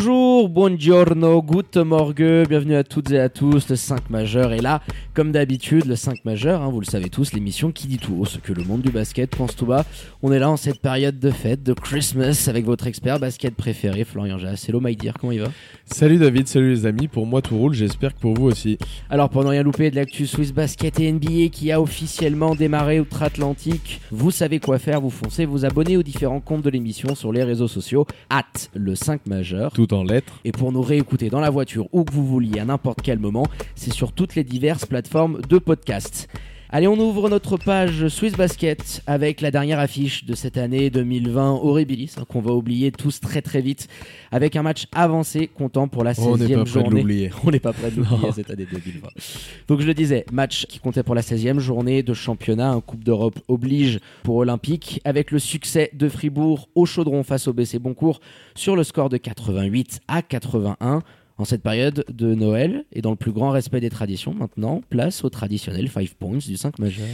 Bonjour, buongiorno, good morgue, bienvenue à toutes et à tous, le 5 majeur est là, comme d'habitude, le 5 majeur, hein, vous le savez tous, l'émission qui dit tout haut ce que le monde du basket pense tout bas. On est là en cette période de fête, de Christmas, avec votre expert basket préféré, Florian Jass. Hello my dear, comment il va? Salut David, salut les amis, pour moi tout roule, j'espère que pour vous aussi. Alors pour ne rien louper de l'actu Swiss Basket et NBA qui a officiellement démarré outre-Atlantique, vous savez quoi faire, vous foncez, vous abonnez aux différents comptes de l'émission sur les réseaux sociaux, at le 5 majeur. Tout Et pour nous réécouter dans la voiture ou que vous vouliez à n'importe quel moment, c'est sur toutes les diverses plateformes de podcast. Allez, on ouvre notre page Swiss Basket avec la dernière affiche de cette année 2020 Horribilis, hein, qu'on va oublier tous très très vite, avec un match avancé comptant pour la 16e On n'est pas prêt de journée. l'oublier. On n'est pas prêt de l'oublier cette année 2020. Donc je le disais, match qui comptait pour la 16e journée de championnat, un Coupe d'Europe oblige pour Olympique, avec le succès de Fribourg au chaudron face au BC Boncourt sur le score de 88 à 81. En cette période de Noël et dans le plus grand respect des traditions, maintenant, place au traditionnel 5 points du 5 majeur.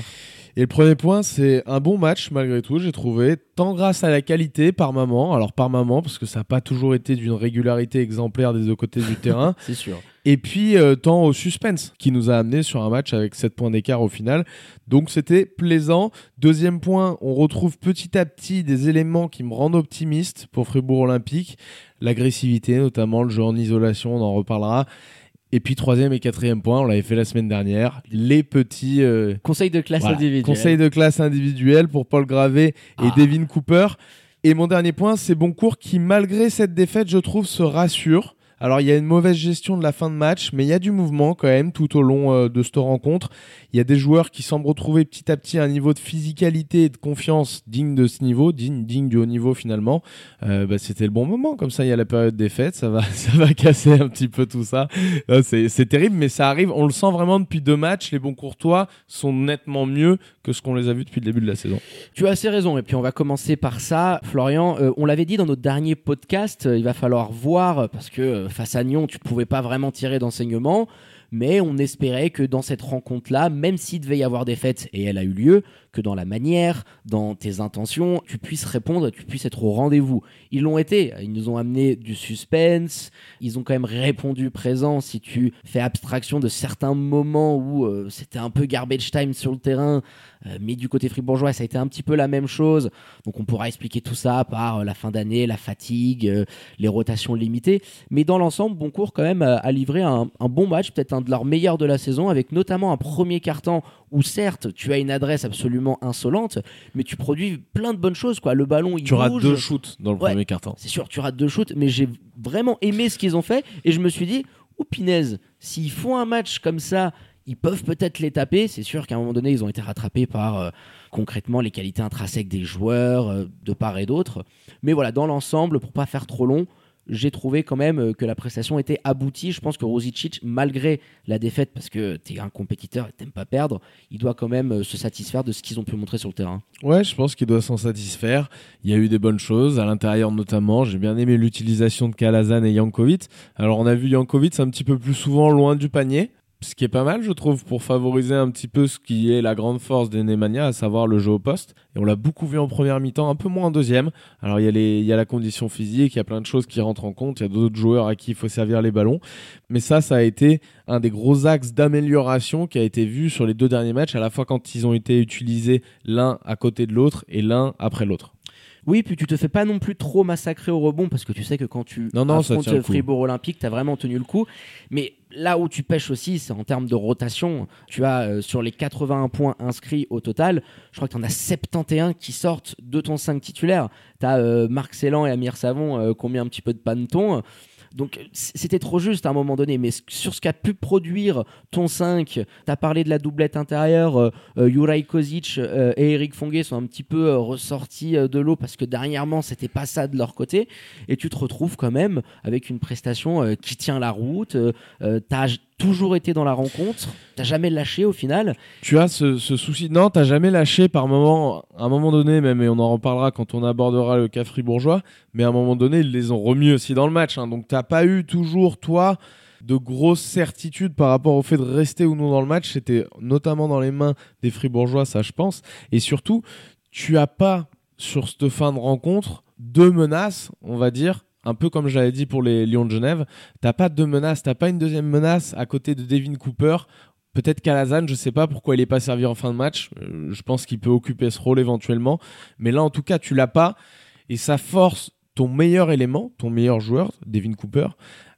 Et le premier point, c'est un bon match malgré tout, j'ai trouvé, tant grâce à la qualité par moment, alors par moment, parce que ça n'a pas toujours été d'une régularité exemplaire des deux côtés du terrain, C'est sûr. et puis euh, tant au suspense qui nous a amené sur un match avec 7 points d'écart au final. Donc c'était plaisant. Deuxième point, on retrouve petit à petit des éléments qui me rendent optimiste pour Fribourg Olympique. L'agressivité, notamment le jeu en isolation, on en reparlera. Et puis troisième et quatrième point, on l'avait fait la semaine dernière, les petits euh, Conseil de classe voilà, individuelle. conseils de classe individuelle pour Paul Gravé et Ah. Devin Cooper. Et mon dernier point, c'est Boncourt qui, malgré cette défaite, je trouve, se rassure. Alors, il y a une mauvaise gestion de la fin de match, mais il y a du mouvement quand même tout au long euh, de cette rencontre. Il y a des joueurs qui semblent retrouver petit à petit un niveau de physicalité et de confiance digne de ce niveau, digne, digne du haut niveau finalement. Euh, bah, C'était le bon moment. Comme ça, il y a la période des fêtes, ça va, ça va casser un petit peu tout ça. Euh, C'est terrible, mais ça arrive. On le sent vraiment depuis deux matchs. Les bons courtois sont nettement mieux que ce qu'on les a vus depuis le début de la saison. Tu as assez raison. Et puis on va commencer par ça. Florian, on l'avait dit dans notre dernier podcast, il va falloir voir, parce que face à Nyon, tu ne pouvais pas vraiment tirer d'enseignement. Mais on espérait que dans cette rencontre-là, même s'il devait y avoir des fêtes, et elle a eu lieu, que dans la manière, dans tes intentions, tu puisses répondre, tu puisses être au rendez-vous. Ils l'ont été. Ils nous ont amené du suspense. Ils ont quand même répondu présent. Si tu fais abstraction de certains moments où euh, c'était un peu garbage time sur le terrain, mais du côté fribourgeois, ça a été un petit peu la même chose. Donc on pourra expliquer tout ça par euh, la fin d'année, la fatigue, euh, les rotations limitées. Mais dans l'ensemble, Boncourt quand même a, livré un, un bon match, peut-être un de leurs meilleurs de la saison, avec notamment un premier carton où certes tu as une adresse absolument insolente, mais tu produis plein de bonnes choses. Quoi. Le ballon, il Tu rates bouge. deux shoots dans le Ouais. premier carton. C'est sûr, tu rates deux shoots, mais j'ai vraiment aimé ce qu'ils ont fait et je me suis dit, ou Pinez, s'ils font un match comme ça, ils peuvent peut-être les taper. C'est sûr qu'à un moment donné, ils ont été rattrapés par euh, concrètement les qualités intrinsèques des joueurs euh, de part et d'autre. Mais voilà, dans l'ensemble, pour pas faire trop long, j'ai trouvé quand même euh, que la prestation était aboutie. Je pense que Rosicic, malgré la défaite, parce que tu es un compétiteur et t'aimes pas perdre, il doit quand même se satisfaire de ce qu'ils ont pu montrer sur le terrain. Ouais, je pense qu'il doit s'en satisfaire. Il y a eu des bonnes choses, à l'intérieur notamment. J'ai bien aimé l'utilisation de Kalazan et Jankovic. Alors, on a vu Jankovic un petit peu plus souvent loin du panier. Ce qui est pas mal, je trouve, pour favoriser un petit peu ce qui est la grande force des Nemanja, à savoir le jeu au poste. Et on l'a beaucoup vu en première mi-temps, un peu moins en deuxième. Alors, il y, a il y a la condition physique, il y a plein de choses qui rentrent en compte. Il y a d'autres joueurs à qui il faut servir les ballons. Mais ça, ça a été un des gros axes d'amélioration qui a été vu sur les deux derniers matchs, à la fois quand ils ont été utilisés l'un à côté de l'autre et l'un après l'autre. Oui, puis tu te fais pas non plus trop massacrer au rebond parce que tu sais que quand tu Non, non, affrontes le. Fribourg Olympique, tu as vraiment tenu le coup. Mais là où tu pêches aussi, c'est en termes de rotation. Tu as euh, sur les 81 points inscrits au total, je crois que tu en as 71 qui sortent de ton 5 titulaire. Tu as Marc Célan et Amir Savon euh, qui ont mis un petit peu de paneton. Donc c'était trop juste à un moment donné, mais sur ce qu'a pu produire ton 5, tu as parlé de la doublette intérieure, euh, euh, Kozic euh, et Eric Fonguet sont un petit peu euh, ressortis de l'eau parce que dernièrement c'était pas ça de leur côté, et tu te retrouves quand même avec une prestation qui tient la route, t'as toujours été dans la rencontre, t'as jamais lâché au final, Tu as ce, souci. Non, t'as jamais lâché par moment, à un moment donné, même, et on en reparlera quand on abordera le cas fribourgeois, mais à un moment donné, ils les ont remis aussi dans le match. hein. donc t'as pas eu toujours, toi, de grosses certitudes par rapport au fait de rester ou non dans le match. C'était notamment dans les mains des fribourgeois, ça je pense. Et surtout, tu as pas, sur cette fin de rencontre, deux menaces, on va dire, un peu comme j'avais dit pour les Lions de Genève. T'as pas deux menaces, t'as pas une deuxième menace à côté de Devin Cooper. Peut-être qu'Alazan, je sais pas pourquoi il est pas servi en fin de match. Euh, je pense qu'il peut occuper ce rôle éventuellement. Mais là, en tout cas, tu l'as pas. Et ça force ton meilleur élément, ton meilleur joueur, Devin Cooper,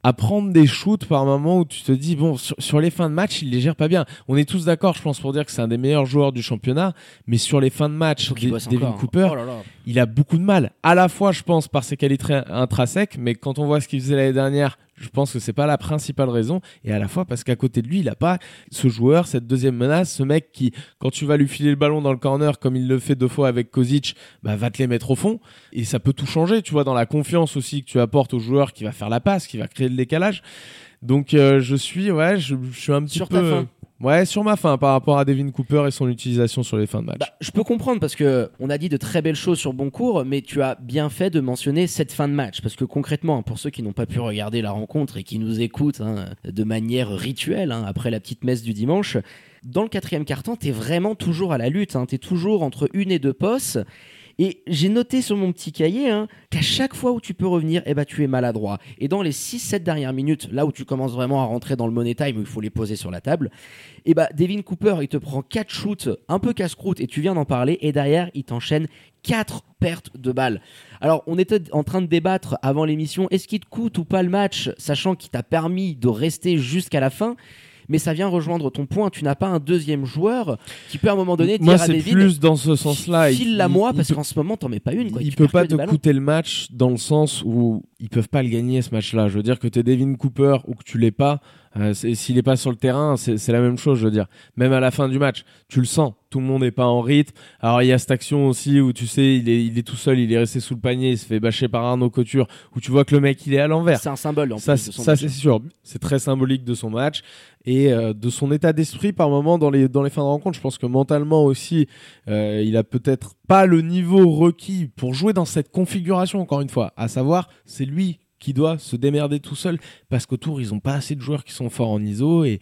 à prendre des shoots par moment où tu te dis, bon, sur, sur les fins de match, il les gère pas bien. On est tous d'accord, je pense, pour dire que c'est un des meilleurs joueurs du championnat. Mais sur les fins de match, De- Devin encore. Cooper, Oh là là. il a beaucoup de mal. À la fois, je pense, par ses qualités intrinsèques, mais quand on voit ce qu'il faisait l'année dernière, je pense que c'est pas la principale raison. Et à la fois parce qu'à côté de lui, il a pas ce joueur, cette deuxième menace, ce mec qui, quand tu vas lui filer le ballon dans le corner, comme il le fait deux fois avec Kozic, bah, va te les mettre au fond. Et ça peut tout changer, tu vois, dans la confiance aussi que tu apportes au joueur qui va faire la passe, qui va créer le décalage. Donc, euh, je suis, ouais, je, je suis un petit Sur peu. ta fin. Ouais, sur ma fin par rapport à Devin Cooper et son utilisation sur les fins de match. Bah, je peux comprendre parce que on a dit de très belles choses sur Boncourt, mais tu as bien fait de mentionner cette fin de match parce que concrètement, pour ceux qui n'ont pas pu regarder la rencontre et qui nous écoutent hein, de manière rituelle hein, après la petite messe du dimanche, dans le quatrième quart-temps, t'es vraiment toujours à la lutte. Hein, t'es toujours entre une et deux postes. Et j'ai noté sur mon petit cahier hein, qu'à chaque fois où tu peux revenir, eh ben, tu es maladroit. Et dans les 6-7 dernières minutes, là où tu commences vraiment à rentrer dans le money time, où il faut les poser sur la table, et bah Devin Cooper, il te prend 4 shoots un peu casse-croûte et tu viens d'en parler et derrière, il t'enchaîne 4 pertes de balles. Alors, on était en train de débattre avant l'émission, est-ce qu'il te coûte ou pas le match, sachant qu'il t'a permis de rester jusqu'à la fin? Mais ça vient rejoindre ton point, tu n'as pas un deuxième joueur qui peut à un moment donné Moi, dire à c'est David plus dans ce sens-là. Il- file-la moi parce qu'en ce moment t'en mets pas une quoi. il Tu peut pas te coûter le match dans le sens où ils peuvent pas le gagner ce match-là. Je veux dire que t'es Devin Cooper ou que tu l'es pas, euh, s'il est pas sur le terrain, c'est la même chose. Je veux dire, même à la fin du match, tu le sens. Tout le monde n'est pas en rythme. Alors il y a cette action aussi où tu sais, il est, il est tout seul, il est resté sous le panier, il se fait bâcher par Arnaud Couture, où tu vois que le mec il est à l'envers. C'est un symbole en Ça, plus de son ça c'est sûr. C'est très symbolique de son match et euh, de son état d'esprit par moment dans les dans les fins de rencontre. Je pense que mentalement aussi, euh, il a peut-être pas le niveau requis pour jouer dans cette configuration. Encore une fois, à savoir, c'est lui qui doit se démerder tout seul parce qu'autour ils ont pas assez de joueurs qui sont forts en ISO et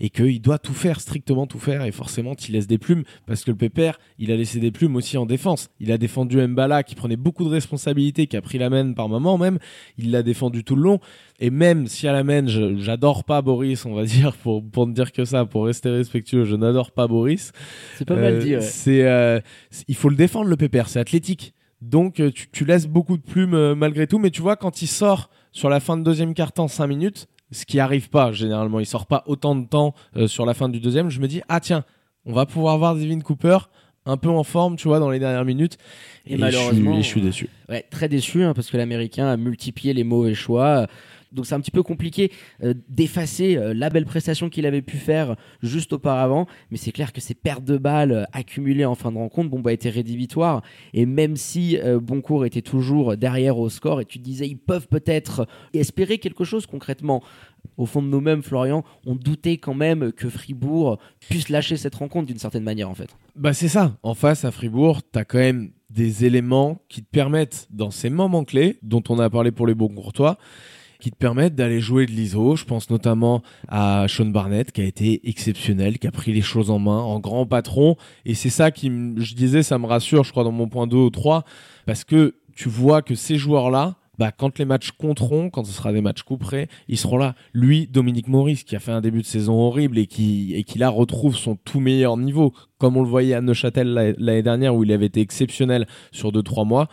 et qu'il doit tout faire strictement tout faire et forcément il laisse des plumes parce que le pépère il a laissé des plumes aussi en défense il a défendu Mbala qui prenait beaucoup de responsabilités qui a pris la main par moment même il l'a défendu tout le long et même si à la main j'adore pas Boris on va dire pour pour ne dire que ça pour rester respectueux je n'adore pas Boris C'est pas mal euh, dit. ouais. C'est, euh, c'est- il faut le défendre le pépère, c'est athlétique. Donc euh, tu, tu laisses beaucoup de plumes euh, malgré tout, mais tu vois quand il sort sur la fin de deuxième quart-temps 5 minutes, ce qui arrive pas généralement, il sort pas autant de temps euh, sur la fin du deuxième, je me dis ah tiens, on va pouvoir voir Devin Cooper un peu en forme, tu vois, dans les dernières minutes. Et malheureusement, suis- je suis déçu. Ouais, très déçu hein, parce que l'américain a multiplié les mauvais choix. Donc c'est un petit peu compliqué euh, d'effacer euh, la belle prestation qu'il avait pu faire juste auparavant, mais c'est clair que ces pertes de balles euh, accumulées en fin de rencontre, bon bah étaient rédhibitoires. Et même si euh, Boncourt était toujours derrière au score, et tu disais ils peuvent peut-être espérer quelque chose concrètement. Au fond de nous-mêmes, Florian, on doutait quand même que Fribourg puisse lâcher cette rencontre d'une certaine manière en fait. Bah c'est ça. En face à Fribourg, t'as quand même des éléments qui te permettent, dans ces moments clés, dont on a parlé pour les Bourgourtois, qui te permettent d'aller jouer de l'ISO. Je pense notamment à Sean Barnett, qui a été exceptionnel, qui a pris les choses en main, en grand patron. Et c'est ça qui, je disais, ça me rassure, je crois, dans mon point 2 ou 3, parce que tu vois que ces joueurs-là, bah, quand les matchs compteront, quand ce sera des matchs couperés, ils seront là. Lui, Dominique Maurice, qui a fait un début de saison horrible et qui, et qui là retrouve son tout meilleur niveau, comme on le voyait à Neuchâtel l'a- l'année dernière où il avait été exceptionnel sur 2-3 mois.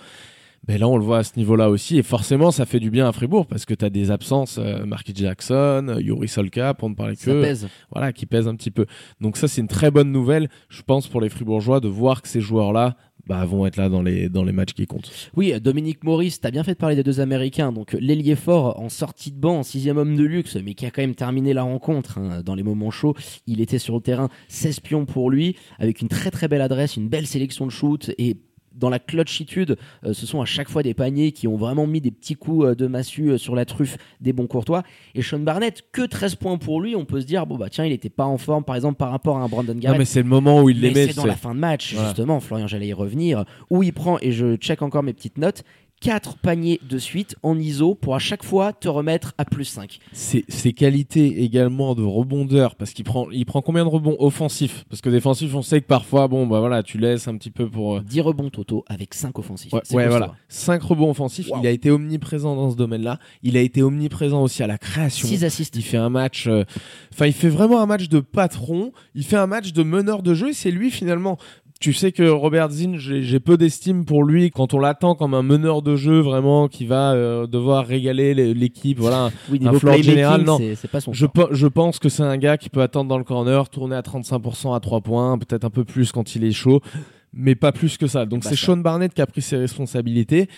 Ben là, on le voit à ce niveau-là aussi. Et forcément, ça fait du bien à Fribourg parce que tu as des absences, euh, Marquis Jackson, euh, Yuri Solka, pour ne parler Ça que pèse. voilà, qui pèse un petit peu. Donc ça, c'est une très bonne nouvelle, je pense, pour les Fribourgeois de voir que ces joueurs-là bah, vont être là dans les, dans les matchs qui comptent. Oui, Dominique Maurice, t'as bien fait de parler des deux Américains. Donc l'ailier fort en sortie de banc, en sixième homme de luxe, mais qui a quand même terminé la rencontre hein, dans les moments chauds. Il était sur le terrain, 16 pions pour lui, avec une très très belle adresse, une belle sélection de shoot et dans la clutchitude, euh, ce sont à chaque fois des paniers qui ont vraiment mis des petits coups euh, de massue euh, sur la truffe des bons courtois. Et Sean Barnett, que 13 points pour lui, on peut se dire, bon bah tiens, il n'était pas en forme par exemple par rapport à un Brandon Garrett. Non, mais c'est le moment où il les met. c'est dans la fin de match, justement, Florian, j'allais y revenir, où il prend, et je check encore mes petites notes, 4 paniers de suite en ISO pour à chaque fois te remettre à plus 5. ses, ses qualités également de rebondeur parce qu'il prend il prend combien de rebonds offensifs? Parce que défensifs on sait que parfois bon bah voilà tu laisses un petit peu pour euh, 10 rebonds totaux avec 5 offensifs. Ouais, voilà. hein. 5 rebonds offensifs. Wow. Il a été omniprésent dans ce domaine-là. Il a été omniprésent aussi à la création. 6 assists. Il fait un match. euh, Enfin, il fait vraiment un match de patron. Il fait un match de meneur de jeu. Et c'est lui finalement. Tu sais que Robert Zinn, j'ai peu d'estime pour lui quand on l'attend comme un meneur de jeu vraiment qui va euh, devoir régaler l'équipe. Voilà. Oui, un floor général, non. pas son Je, je pense que c'est un gars qui peut attendre dans le corner, tourner à 35% à 3 points, peut-être un peu plus quand il est chaud, mais pas plus que ça. Donc Bah, c'est. Sean Barnett qui a pris ses responsabilités.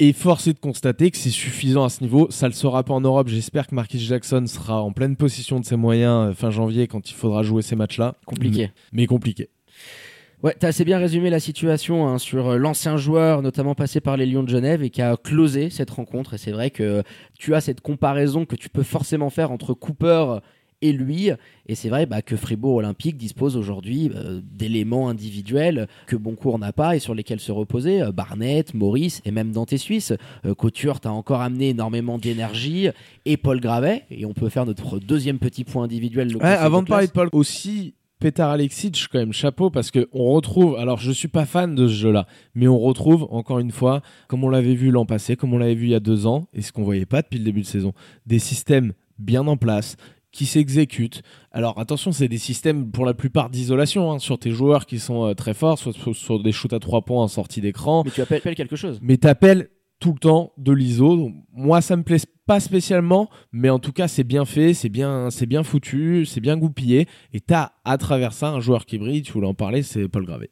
Et force est de constater que c'est suffisant à ce niveau. Ça le sera pas en Europe. J'espère que Marquis Jackson sera en pleine possession de ses moyens euh, fin janvier quand il faudra jouer ces matchs-là. Compliqué. Mais compliqué. Ouais, t'as assez bien résumé la situation hein, sur euh, l'ancien joueur, notamment passé par les Lions de Genève et qui a closé cette rencontre. Et c'est vrai que tu as cette comparaison que tu peux forcément faire entre Cooper et lui. Et c'est vrai bah, que Fribourg Olympique dispose aujourd'hui euh, d'éléments individuels que Boncourt n'a pas et sur lesquels se reposer. Euh, Barnett, Maurice et même Dante Suisse. Euh, Couture t'a encore amené énormément d'énergie et Paul Gravet. Et on peut faire notre deuxième petit point individuel. Ouais, avant de parler de Paul, aussi Petar Alexic, quand même chapeau parce que on retrouve. Alors, je suis pas fan de ce jeu-là, mais on retrouve encore une fois, comme on l'avait vu l'an passé, comme on l'avait vu il y a deux ans, et ce qu'on voyait pas depuis le début de saison, des systèmes bien en place qui s'exécutent. Alors attention, c'est des systèmes pour la plupart d'isolation hein, sur tes joueurs qui sont euh, très forts, soit sur, sur des shoots à trois points en sortie d'écran, Mais tu appelles appelles quelque chose. mais t'appelles tout le temps de l'ISO. Moi, ça me plaît pas spécialement, mais en tout cas, c'est bien fait, c'est bien, c'est bien foutu, c'est bien goupillé. Et t'as à travers ça un joueur qui brille. Tu voulais en parler, c'est Paul Gravé.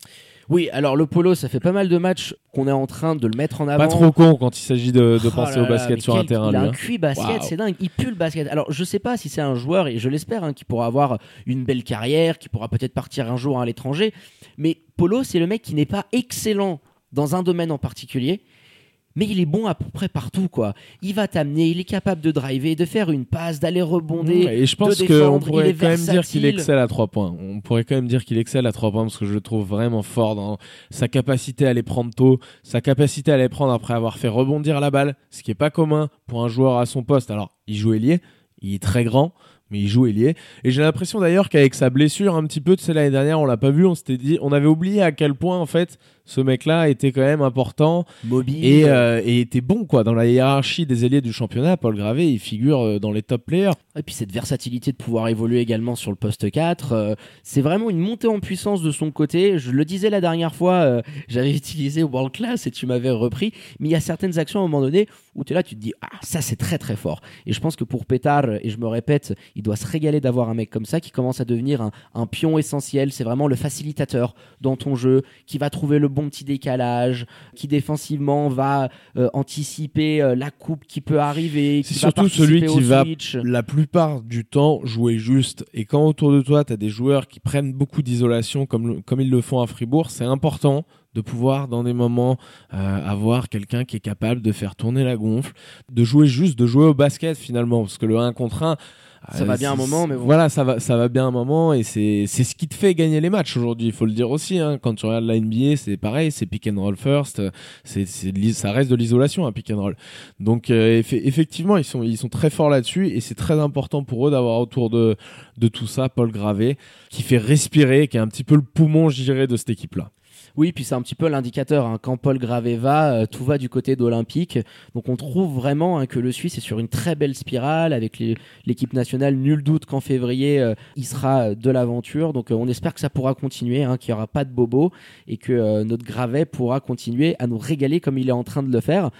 Oui, alors le polo, ça fait pas mal de matchs qu'on est en train de le mettre en avant. Pas trop con quand il s'agit de, de Oh penser là au basket sur un terrain. Il a lui, un hein. cuit basket, Waouh. c'est dingue. Il pue le basket. Alors je sais pas si c'est un joueur, et je l'espère, hein, qui pourra avoir une belle carrière, qui pourra peut-être partir un jour à l'étranger. Mais Polo, c'est le mec qui n'est pas excellent dans un domaine en particulier. Mais il est bon à peu près partout, quoi. Il va t'amener, il est capable de driver, de faire une passe, d'aller rebonder. Ouais, et je pense de qu'on pourrait quand même dire qu'il excelle à trois points. On pourrait quand même dire qu'il excelle à trois points parce que je le trouve vraiment fort dans sa capacité à les prendre tôt, sa capacité à les prendre après avoir fait rebondir la balle, ce qui est pas commun pour un joueur à son poste. Alors, il joue ailier, il est très grand, mais il joue ailier. Et j'ai l'impression d'ailleurs qu'avec sa blessure un petit peu, tu sais, l'année dernière, on l'a pas vu, on s'était dit, on avait oublié à quel point en fait ce mec-là était quand même important Mobile. et, euh, et était bon quoi dans la hiérarchie des ailiers du championnat. Paul Gravé, il figure euh, dans les top players. Et puis cette versatilité de pouvoir évoluer également sur le poste 4, euh, c'est vraiment une montée en puissance de son côté. Je le disais la dernière fois, euh, j'avais utilisé World Class et tu m'avais repris, mais il y a certaines actions à un moment donné où tu es là, tu te dis, ah, ça c'est très très fort. Et je pense que pour Pétard, et je me répète, il doit se régaler d'avoir un mec comme ça qui commence à devenir un, un pion essentiel. C'est vraiment le facilitateur dans ton jeu, qui va trouver le bon petit décalage, qui défensivement va euh, anticiper euh, la coupe qui peut arriver. C'est surtout celui qui va la plupart du temps jouer juste. Et quand autour de toi, tu as des joueurs qui prennent beaucoup d'isolation comme, comme ils le font à Fribourg, c'est important de pouvoir, dans des moments, euh, avoir quelqu'un qui est capable de faire tourner la gonfle, de jouer juste, de jouer au basket finalement. Parce que le 1 contre 1, Ça va bien un moment, mais bon. Voilà, ça va, ça va bien un moment et c'est c'est ce qui te fait gagner les matchs aujourd'hui. Il faut le dire aussi. hein. Quand tu regardes la NBA, c'est pareil, c'est pick and roll first. C'est ça reste de l'isolation, un pick and roll. Donc euh, effe- effectivement, ils sont ils sont très forts là-dessus et c'est très important pour eux d'avoir autour de de tout ça Paul Gravé qui fait respirer, qui est un petit peu le poumon, je dirais, de cette équipe-là. Oui, puis c'est un petit peu l'indicateur. hein. Quand Paul Gravé va, euh, tout va du côté d'Olympique. Donc on trouve vraiment hein, que le Suisse est sur une très belle spirale avec l'équipe nationale. Nul doute qu'en février, euh, il sera euh, de l'aventure. Donc on espère que ça pourra continuer, hein, qu'il n'y aura pas de bobo et que notre Gravet pourra continuer à nous régaler comme il est en train de le faire.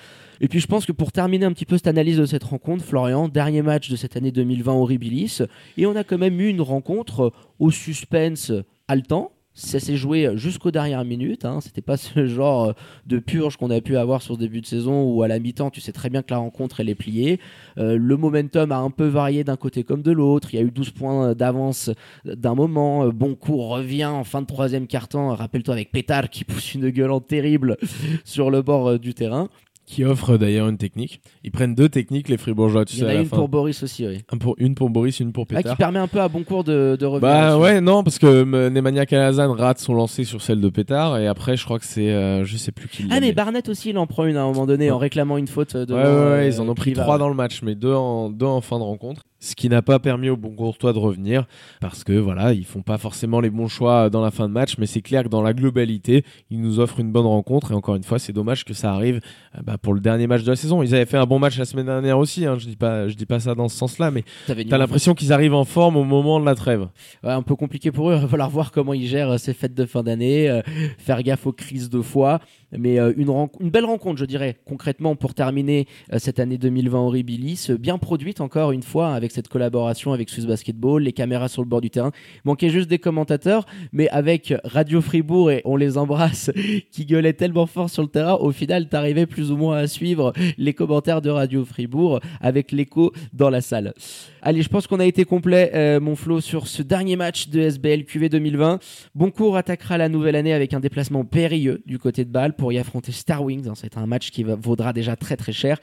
Et puis je pense que pour terminer un petit peu cette analyse de cette rencontre, Florian, dernier match de cette année 2020 au Ribilis, et on a quand même eu une rencontre au suspense haletant, Ça s'est joué jusqu'aux dernières minutes. Hein. C'était pas ce genre de purge qu'on a pu avoir sur ce début de saison où à la mi-temps, tu sais très bien que la rencontre elle est pliée. Euh, le momentum a un peu varié d'un côté comme de l'autre. Il y a eu 12 points d'avance d'un moment. Euh, Boncourt revient en fin de troisième quart-temps. Rappelle-toi avec Pétard qui pousse une gueulante terrible sur le bord euh, du terrain. Qui offre d'ailleurs une technique. Ils prennent deux techniques, les Fribourgeois, tu Il y sais, en à a la une fin. pour Boris aussi, oui. Un pour, une pour Boris, une pour Ah, qui permet un peu à Boncourt de, de revenir. Bah ouais, non, parce que euh, Nemanja Kalazan rate son lancer sur celle de Pétard, et après, je crois que c'est, euh, je sais plus qui l'a Ah mais mis. Barnett aussi il en prend une à un moment donné en réclamant une faute de Ouais, ouais, ouais, ils en ont pris trois dans le match, mais deux en, deux en fin de rencontre. Ce qui n'a pas permis aux bons courtois de revenir, parce que voilà, ils font pas forcément les bons choix dans la fin de match, mais c'est clair que dans la globalité, ils nous offrent une bonne rencontre, et encore une fois, c'est dommage que ça arrive euh, bah, pour le dernier match de la saison. Ils avaient fait un bon match la semaine dernière aussi, hein, je dis pas, je dis pas ça dans ce sens-là, mais t'as l'impression qu'ils arrivent en forme au moment de la trêve. Ouais, un peu compliqué pour eux. Il va falloir voir comment ils gèrent euh, ces fêtes de fin d'année, euh, faire gaffe aux crises de foi. Mais euh, une, belle rencontre, je dirais, concrètement, pour terminer euh, cette année 2020 Horribilis. Bien produite encore une fois avec cette collaboration avec Swiss Basketball, les caméras sur le bord du terrain. Manquait juste des commentateurs, mais avec Radio Fribourg, et on les embrasse, qui gueulaient tellement fort sur le terrain, au final, t'arrivais plus ou moins à suivre les commentaires de Radio Fribourg avec l'écho dans la salle. Allez, je pense qu'on a été complet, euh, mon Flo, sur ce dernier match de SBL QV 2020. Boncourt attaquera la nouvelle année avec un déplacement périlleux du côté de Bâle pour y affronter Star Wings. hein. C'est un match qui va- vaudra déjà très très cher.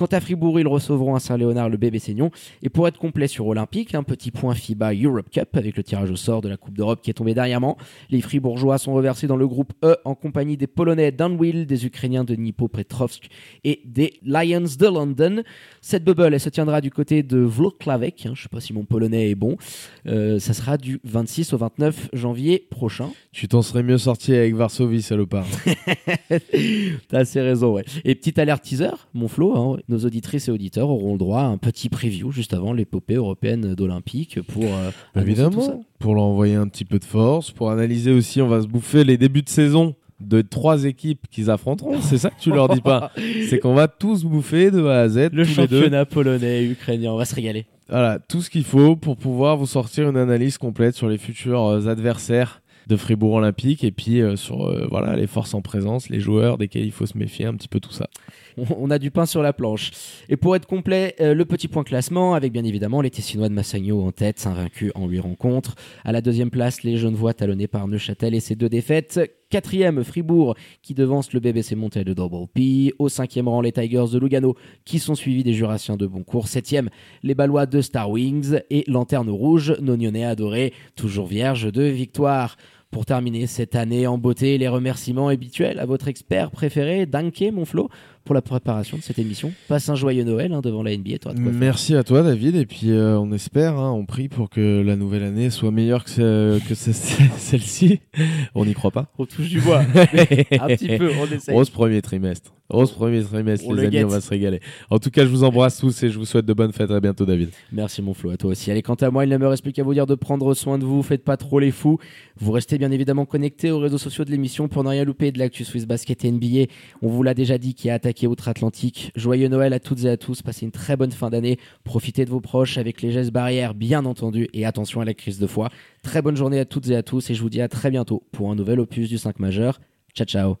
Quant à Fribourg, ils recevront à Saint-Léonard le bébé Seignon. Et pour être complet sur Olympique, un petit point FIBA Europe Cup avec le tirage au sort de la Coupe d'Europe qui est tombé dernièrement. Les Fribourgeois sont reversés dans le groupe E en compagnie des Polonais d'Unwill, des Ukrainiens de Dnipropetrovsk et des Lions de London. Cette bubble, elle se tiendra du côté de Włocławek. hein, je sais pas si mon polonais est bon. Euh, ça sera du 26 au 29 janvier prochain. Tu t'en serais mieux sorti avec Varsovie, salopard. T'as assez raison, ouais. Et petite alerte teaser, mon Flo, hein, nos auditrices et auditeurs auront le droit à un petit preview juste avant l'épopée européenne d'Olympique pour euh, ça. Évidemment, pour leur envoyer un petit peu de force, pour analyser aussi, on va se bouffer les débuts de saison de trois équipes qu'ils affronteront. C'est ça que tu leur dis pas. C'est qu'on va tous bouffer de A à Z, Le championnat polonais, ukrainien, on va se régaler. Voilà, tout ce qu'il faut pour pouvoir vous sortir une analyse complète sur les futurs euh, adversaires de Fribourg Olympique et puis euh, sur euh, voilà les forces en présence, les joueurs desquels il faut se méfier, un petit peu tout ça. On- a du pain sur la planche. Et pour être complet, euh, le petit point classement, avec bien évidemment les Tessinois de Massagno en tête, invaincus en 8 rencontres. À la deuxième place, les Genevois talonnés par Neuchâtel et ses deux défaites. Quatrième, Fribourg, qui devance le BBC Montel de Double P. Au cinquième rang, les Tigers de Lugano, qui sont suivis des Jurassiens de Boncourt. Septième, les Ballois de Star Wings. Et Lanterne Rouge, Nognonnet adoré, toujours vierge de victoire. Pour terminer cette année en beauté, les remerciements habituels à votre expert préféré, Danke, mon Flo, pour la préparation de cette émission. Passe un joyeux Noël hein, devant la NBA, toi. de. Merci à toi David et puis euh, on espère, hein, on prie pour que la nouvelle année soit meilleure que, ce- que ce- celle-ci. On n'y croit pas. On touche du bois. un petit peu, on essaye. Rose premier trimestre. Rose premier trimestre, On les le amis, guette. on va se régaler. En tout cas, je vous embrasse tous et je vous souhaite de bonnes fêtes. À bientôt, David. Merci mon Flo, à toi aussi. Allez, quant à moi, il ne me reste plus qu'à vous dire de prendre soin de vous, faites pas trop les fous. Vous restez bien évidemment connectés aux réseaux sociaux de l'émission pour ne rien louper de l'actu Swiss Basket et NBA. On vous l'a déjà dit qui a attaqué Outre-Atlantique. Joyeux Noël à toutes et à tous, passez une très bonne fin d'année. Profitez de vos proches avec les gestes barrières, bien entendu, et attention à la crise de foi. Très bonne journée à toutes et à tous et je vous dis à très bientôt pour un nouvel opus du 5 majeur. Ciao ciao